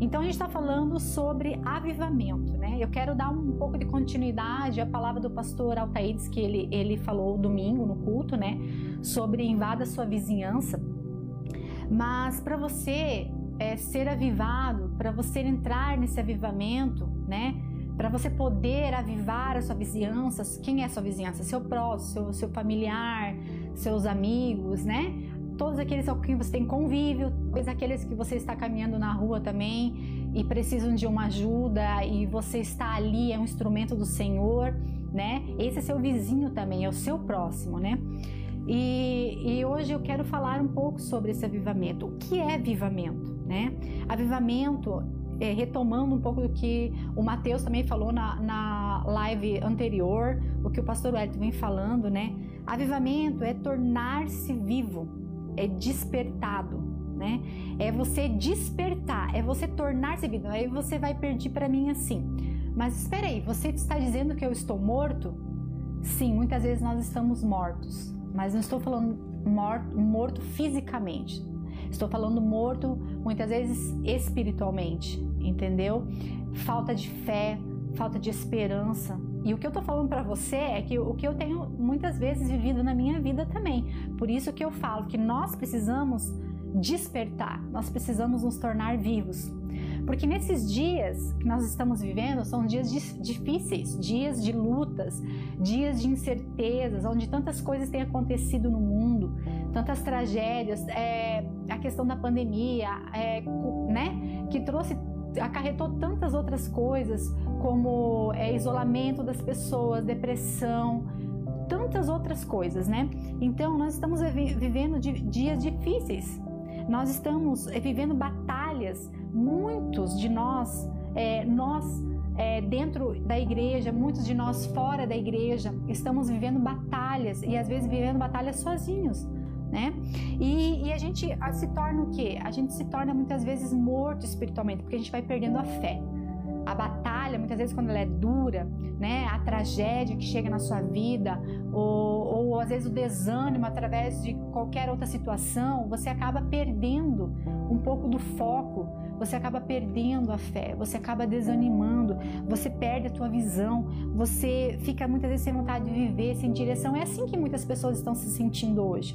Então a gente está falando sobre avivamento, né? Eu quero dar um pouco de continuidade à palavra do pastor Altaídes que ele, ele falou domingo no culto, né? Sobre invada sua vizinhança. Mas para você é, ser avivado, para você entrar nesse avivamento, né? Para você poder avivar a sua vizinhança, quem é a sua vizinhança? Seu próximo, seu, seu familiar, seus amigos, né? Todos aqueles com quem você tem convívio, talvez aqueles que você está caminhando na rua também e precisam de uma ajuda e você está ali, é um instrumento do Senhor, né? Esse é seu vizinho também, é o seu próximo, né? E, e, hoje eu quero falar um pouco sobre esse avivamento. O que é avivamento? Né? Avivamento, é, retomando um pouco do que o Mateus também falou na, na live anterior, o que o pastor Wellington vem falando, né? Avivamento é tornar-se vivo, é despertado, né? É você despertar, é você tornar-se vivo. Aí você vai pedir para mim assim, mas espera aí, você está dizendo que eu estou morto? Sim, muitas vezes nós estamos mortos mas não estou falando morto, morto fisicamente. Estou falando morto muitas vezes espiritualmente, entendeu? Falta de fé, falta de esperança. E o que eu estou falando para você é que o que eu tenho muitas vezes vivido na minha vida também. Por isso que eu falo que nós precisamos despertar, nós precisamos nos tornar vivos. Porque nesses dias que nós estamos vivendo são dias difíceis, dias de lutas, dias de incertezas, onde tantas coisas têm acontecido no mundo, tantas tragédias, é, a questão da pandemia, é, né, que trouxe acarretou tantas outras coisas, como é, isolamento das pessoas, depressão, tantas outras coisas, né? Então, nós estamos vivendo dias difíceis, nós estamos é, vivendo batalhas muitos de nós, é, nós é, dentro da igreja, muitos de nós fora da igreja, estamos vivendo batalhas e às vezes vivendo batalhas sozinhos. Né? E, e a gente se torna o quê? A gente se torna muitas vezes morto espiritualmente, porque a gente vai perdendo a fé a batalha, muitas vezes quando ela é dura, né, a tragédia que chega na sua vida, ou, ou às vezes o desânimo através de qualquer outra situação, você acaba perdendo um pouco do foco, você acaba perdendo a fé, você acaba desanimando, você perde a tua visão, você fica muitas vezes sem vontade de viver, sem direção. É assim que muitas pessoas estão se sentindo hoje,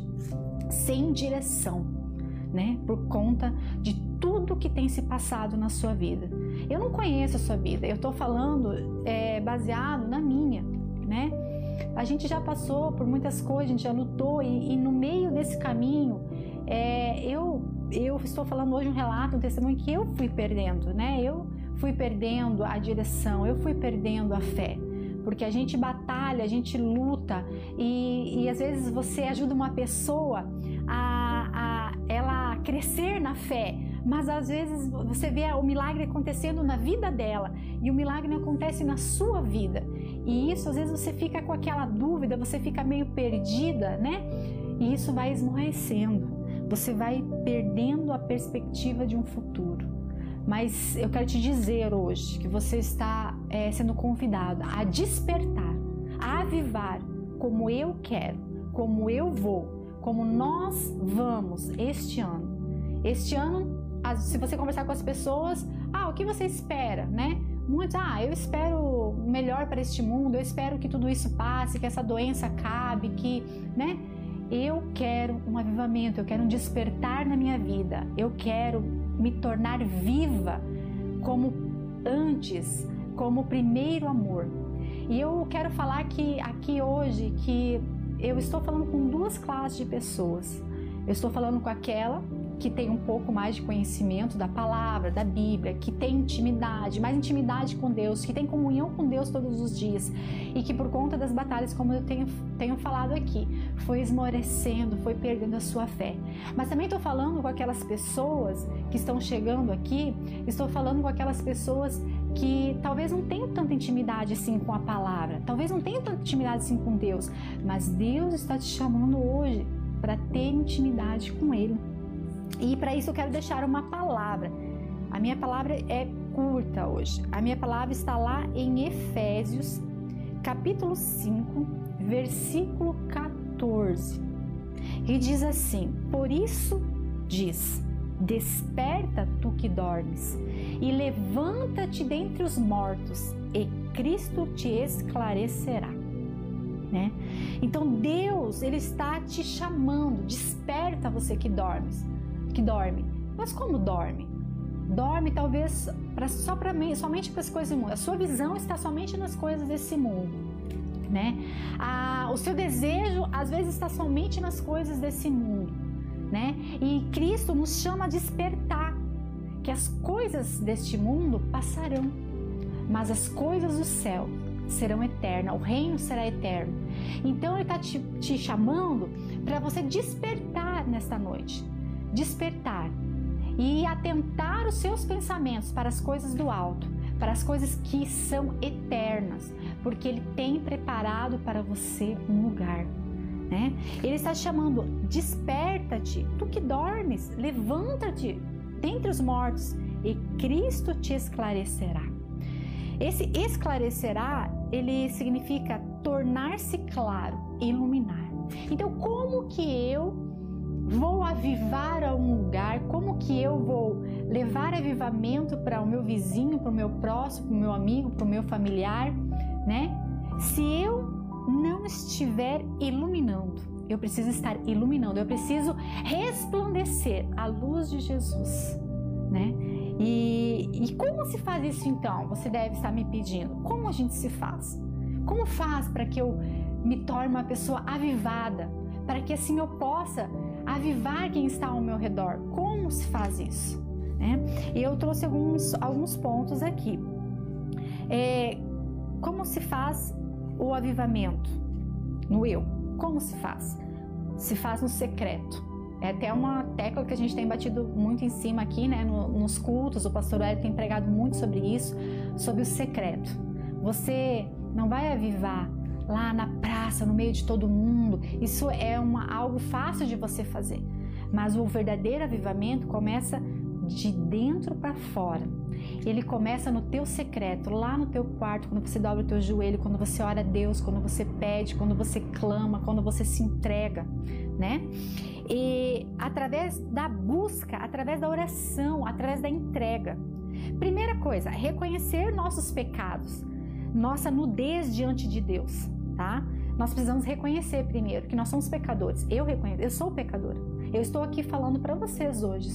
sem direção, né, por conta de tudo que tem se passado na sua vida. Eu não conheço a sua vida, eu estou falando é, baseado na minha, né? A gente já passou por muitas coisas, a gente já lutou e, e no meio desse caminho, é, eu eu estou falando hoje um relato, um testemunho que eu fui perdendo, né? Eu fui perdendo a direção, eu fui perdendo a fé porque a gente batalha, a gente luta e, e às vezes você ajuda uma pessoa a, a ela crescer na fé, mas às vezes você vê o milagre acontecendo na vida dela e o milagre não acontece na sua vida. E isso às vezes você fica com aquela dúvida, você fica meio perdida, né? E isso vai esmorecendo. Você vai perdendo a perspectiva de um futuro. Mas eu quero te dizer hoje que você está é, sendo convidado a despertar, a avivar como eu quero, como eu vou, como nós vamos este ano. Este ano se você conversar com as pessoas, ah, o que você espera, né? Muitos, ah, eu espero melhor para este mundo, eu espero que tudo isso passe, que essa doença acabe, que, né? Eu quero um avivamento, eu quero um despertar na minha vida, eu quero me tornar viva como antes, como primeiro amor. E eu quero falar que aqui hoje que eu estou falando com duas classes de pessoas. Eu estou falando com aquela que tem um pouco mais de conhecimento da palavra, da Bíblia, que tem intimidade, mais intimidade com Deus, que tem comunhão com Deus todos os dias e que por conta das batalhas, como eu tenho, tenho falado aqui, foi esmorecendo, foi perdendo a sua fé. Mas também estou falando com aquelas pessoas que estão chegando aqui, estou falando com aquelas pessoas que talvez não tenham tanta intimidade assim com a palavra, talvez não tenham tanta intimidade assim com Deus, mas Deus está te chamando hoje para ter intimidade com Ele. E para isso eu quero deixar uma palavra. A minha palavra é curta hoje. A minha palavra está lá em Efésios, capítulo 5, versículo 14. E diz assim: Por isso diz: Desperta, tu que dormes, e levanta-te dentre os mortos, e Cristo te esclarecerá. Né? Então Deus, ele está te chamando, desperta você que dormes, que dorme. Mas como dorme? Dorme talvez pra, só mim, somente para as coisas do mundo. A sua visão está somente nas coisas desse mundo, né? A, o seu desejo às vezes está somente nas coisas desse mundo, né? E Cristo nos chama a despertar que as coisas deste mundo passarão, mas as coisas do céu serão eternas, o reino será eterno. Então ele está te, te chamando para você despertar nesta noite, despertar e atentar os seus pensamentos para as coisas do alto, para as coisas que são eternas, porque Ele tem preparado para você um lugar. Né? Ele está chamando, desperta-te, tu que dormes, levanta-te dentre os mortos e Cristo te esclarecerá. Esse esclarecerá, ele significa tornar-se claro, iluminar. Então, como que eu vou avivar a um lugar, como que eu vou levar avivamento para o meu vizinho, para o meu próximo, para o meu amigo, para o meu familiar, né? Se eu não estiver iluminando, eu preciso estar iluminando, eu preciso resplandecer a luz de Jesus, né? E, e como se faz isso então? Você deve estar me pedindo. Como a gente se faz? Como faz para que eu me torne uma pessoa avivada? Para que assim eu possa avivar quem está ao meu redor. Como se faz isso? Né? E eu trouxe alguns, alguns pontos aqui. É, como se faz o avivamento no eu? Como se faz? Se faz no secreto. É até uma tecla que a gente tem batido muito em cima aqui, né? No, nos cultos, o pastor Hélio tem pregado muito sobre isso, sobre o secreto. Você não vai avivar lá na praça, no meio de todo mundo. Isso é uma, algo fácil de você fazer. Mas o verdadeiro avivamento começa de dentro para fora. Ele começa no teu secreto, lá no teu quarto, quando você dobra o teu joelho, quando você ora a Deus, quando você pede, quando você clama, quando você se entrega, né? E através da busca, através da oração, através da entrega. Primeira coisa, reconhecer nossos pecados, nossa nudez diante de Deus tá? Nós precisamos reconhecer primeiro que nós somos pecadores. Eu reconheço, eu sou pecadora. Eu estou aqui falando para vocês hoje,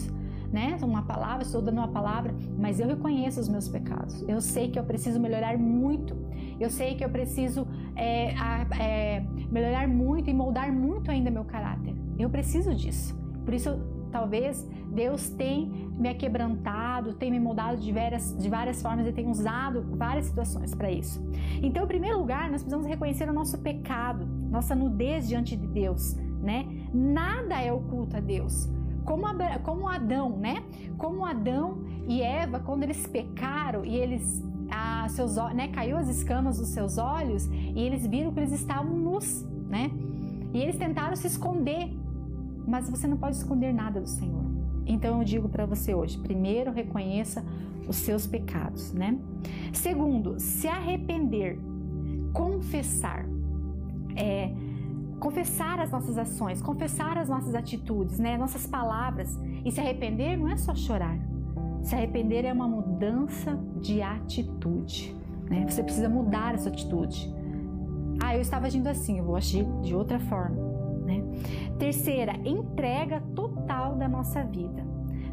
né? Uma palavra, estou dando uma palavra, mas eu reconheço os meus pecados. Eu sei que eu preciso melhorar muito. Eu sei que eu preciso é, é, melhorar muito e moldar muito ainda meu caráter. Eu preciso disso. Por isso, talvez Deus tem me quebrantado, tem me moldado de várias, de várias formas e tem usado várias situações para isso. Então, em primeiro lugar, nós precisamos reconhecer o nosso pecado, nossa nudez diante de Deus, né? Nada é oculto a Deus. Como, como Adão, né? Como Adão e Eva, quando eles pecaram e eles a, seus, né, caiu as escamas dos seus olhos e eles viram que eles estavam nus, né? E eles tentaram se esconder, mas você não pode esconder nada do Senhor. Então eu digo para você hoje: primeiro, reconheça os seus pecados, né? Segundo, se arrepender, confessar. É, confessar as nossas ações, confessar as nossas atitudes, né? Nossas palavras. E se arrepender não é só chorar. Se arrepender é uma mudança de atitude. Né? Você precisa mudar essa atitude. Ah, eu estava agindo assim, eu vou agir de outra forma. Né? Terceira, entrega total da nossa vida,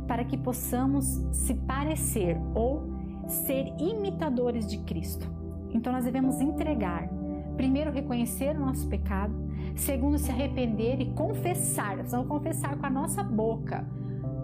para que possamos se parecer ou ser imitadores de Cristo. Então nós devemos entregar, primeiro reconhecer o nosso pecado, segundo se arrepender e confessar, precisamos confessar com a nossa boca,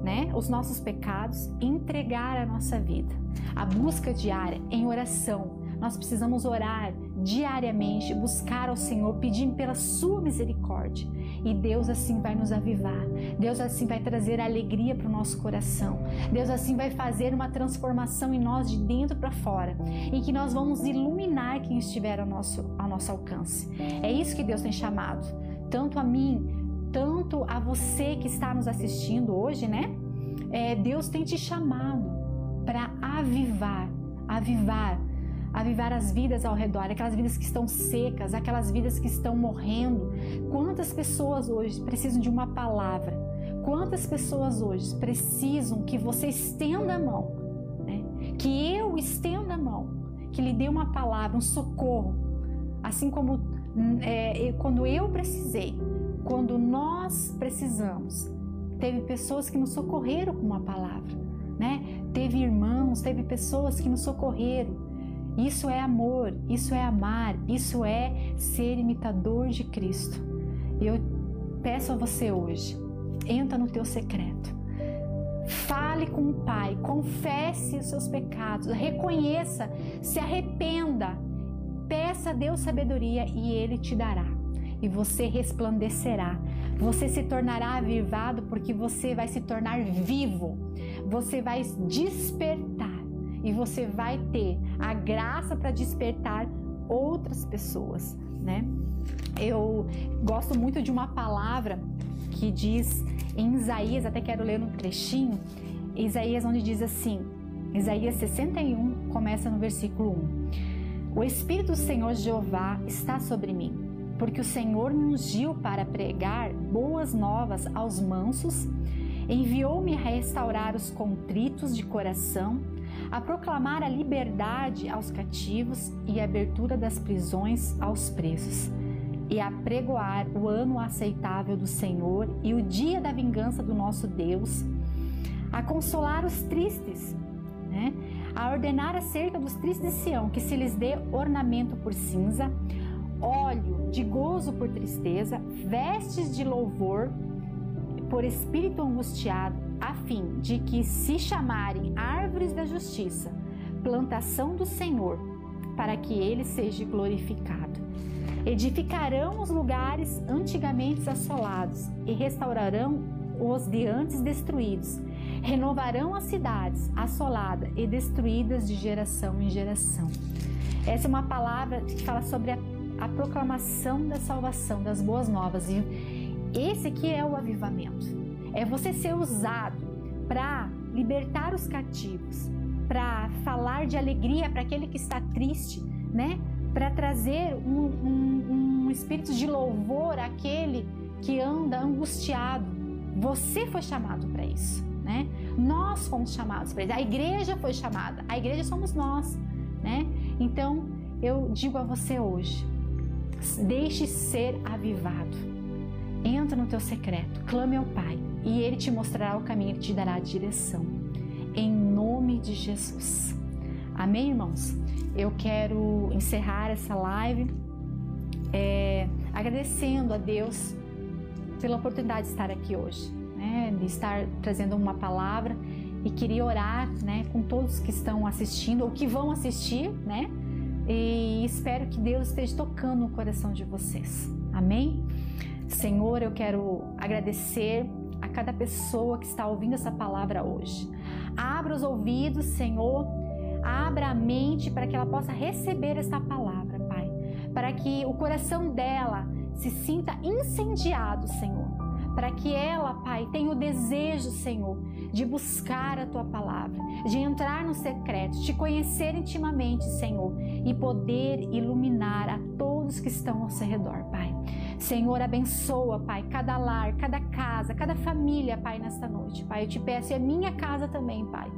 né, os nossos pecados, entregar a nossa vida. A busca diária em oração. Nós precisamos orar diariamente, buscar ao Senhor, pedindo pela sua misericórdia. E Deus assim vai nos avivar. Deus assim vai trazer alegria para o nosso coração. Deus assim vai fazer uma transformação em nós de dentro para fora. E que nós vamos iluminar quem estiver ao nosso, ao nosso alcance. É isso que Deus tem chamado. Tanto a mim, tanto a você que está nos assistindo hoje, né? É, Deus tem te chamado para avivar, avivar avivar as vidas ao redor, aquelas vidas que estão secas, aquelas vidas que estão morrendo. Quantas pessoas hoje precisam de uma palavra? Quantas pessoas hoje precisam que você estenda a mão, né? que eu estenda a mão, que lhe dê uma palavra, um socorro, assim como é, quando eu precisei, quando nós precisamos, teve pessoas que nos socorreram com uma palavra, né? Teve irmãos, teve pessoas que nos socorreram. Isso é amor, isso é amar, isso é ser imitador de Cristo. Eu peço a você hoje, entra no teu secreto. Fale com o Pai, confesse os seus pecados, reconheça, se arrependa, peça a Deus sabedoria e Ele te dará e você resplandecerá. Você se tornará avivado porque você vai se tornar vivo. Você vai despertar e você vai ter a graça para despertar outras pessoas, né? Eu gosto muito de uma palavra que diz em Isaías, até quero ler um trechinho, Isaías onde diz assim, Isaías 61 começa no versículo 1. O Espírito do Senhor Jeová está sobre mim porque o Senhor me ungiu para pregar boas novas aos mansos, enviou-me a restaurar os contritos de coração, a proclamar a liberdade aos cativos e a abertura das prisões aos presos, e a pregoar o ano aceitável do Senhor e o dia da vingança do nosso Deus, a consolar os tristes, né? a ordenar acerca dos tristes de Sião que se lhes dê ornamento por cinza, óleo de gozo por tristeza, vestes de louvor por espírito angustiado, a fim de que se chamarem árvores da justiça, plantação do Senhor, para que ele seja glorificado. Edificarão os lugares antigamente assolados e restaurarão os de antes destruídos. Renovarão as cidades assoladas e destruídas de geração em geração. Essa é uma palavra que fala sobre a a proclamação da salvação, das boas novas. E esse aqui é o avivamento. É você ser usado para libertar os cativos, para falar de alegria para aquele que está triste, né? Para trazer um, um, um espírito de louvor àquele que anda angustiado. Você foi chamado para isso, né? Nós fomos chamados para isso. A igreja foi chamada. A igreja somos nós, né? Então eu digo a você hoje, Deixe ser avivado. Entra no teu secreto, clame ao Pai e Ele te mostrará o caminho e te dará a direção. Em nome de Jesus. Amém, irmãos? Eu quero encerrar essa live é, agradecendo a Deus pela oportunidade de estar aqui hoje, né? de estar trazendo uma palavra e queria orar né, com todos que estão assistindo ou que vão assistir, né? e espero que Deus esteja tocando no coração de vocês. Amém? Senhor, eu quero agradecer a cada pessoa que está ouvindo essa palavra hoje. Abra os ouvidos, Senhor, abra a mente para que ela possa receber essa palavra, Pai, para que o coração dela se sinta incendiado, Senhor, para que ela, Pai, tenha o desejo, Senhor, de buscar a tua palavra, de entrar no secreto, te conhecer intimamente, Senhor, e poder iluminar a todos que estão ao seu redor, Pai. Senhor, abençoa, Pai, cada lar, cada casa, cada família, Pai, nesta noite, Pai. Eu te peço, e a minha casa também, Pai.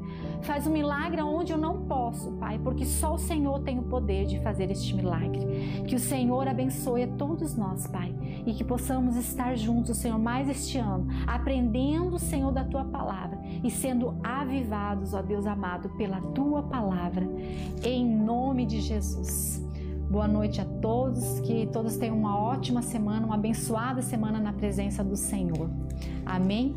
Faz um milagre onde eu não posso, Pai, porque só o Senhor tem o poder de fazer este milagre. Que o Senhor abençoe a todos nós, Pai, e que possamos estar juntos, Senhor, mais este ano, aprendendo, Senhor, da tua palavra e sendo avivados, ó Deus amado, pela tua palavra, em nome de Jesus. Boa noite a todos, que todos tenham uma ótima semana, uma abençoada semana na presença do Senhor. Amém?